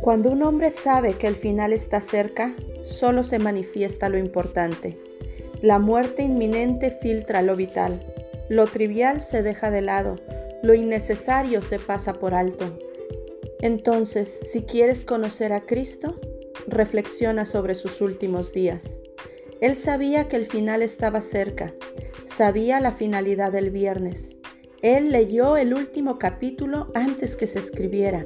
Cuando un hombre sabe que el final está cerca, solo se manifiesta lo importante. La muerte inminente filtra lo vital. Lo trivial se deja de lado, lo innecesario se pasa por alto. Entonces, si quieres conocer a Cristo, reflexiona sobre sus últimos días. Él sabía que el final estaba cerca, sabía la finalidad del viernes. Él leyó el último capítulo antes que se escribiera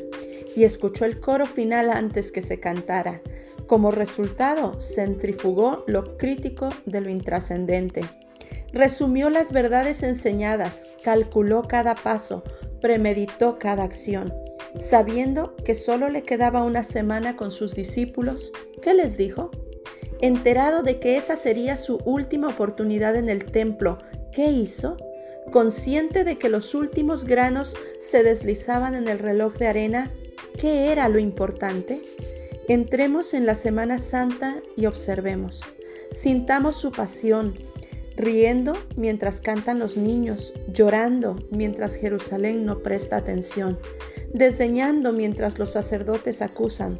y escuchó el coro final antes que se cantara. Como resultado, centrifugó lo crítico de lo intrascendente. Resumió las verdades enseñadas, calculó cada paso, premeditó cada acción. Sabiendo que solo le quedaba una semana con sus discípulos, ¿qué les dijo? Enterado de que esa sería su última oportunidad en el templo, ¿qué hizo? Consciente de que los últimos granos se deslizaban en el reloj de arena, ¿qué era lo importante? Entremos en la Semana Santa y observemos. Sintamos su pasión, riendo mientras cantan los niños, llorando mientras Jerusalén no presta atención, desdeñando mientras los sacerdotes acusan,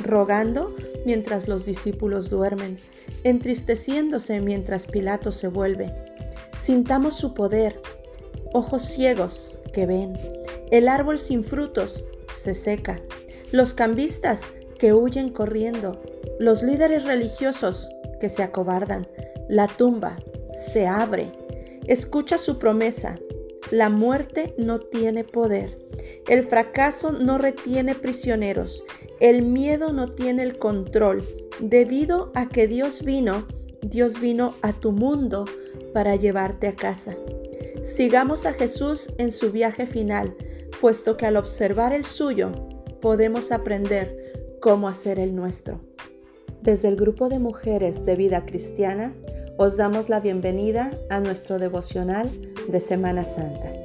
rogando mientras los discípulos duermen, entristeciéndose mientras Pilato se vuelve. Sintamos su poder, ojos ciegos que ven, el árbol sin frutos se seca, los cambistas que huyen corriendo, los líderes religiosos que se acobardan, la tumba se abre, escucha su promesa, la muerte no tiene poder. El fracaso no retiene prisioneros. El miedo no tiene el control. Debido a que Dios vino, Dios vino a tu mundo para llevarte a casa. Sigamos a Jesús en su viaje final, puesto que al observar el suyo podemos aprender cómo hacer el nuestro. Desde el grupo de mujeres de vida cristiana, os damos la bienvenida a nuestro devocional de Semana Santa.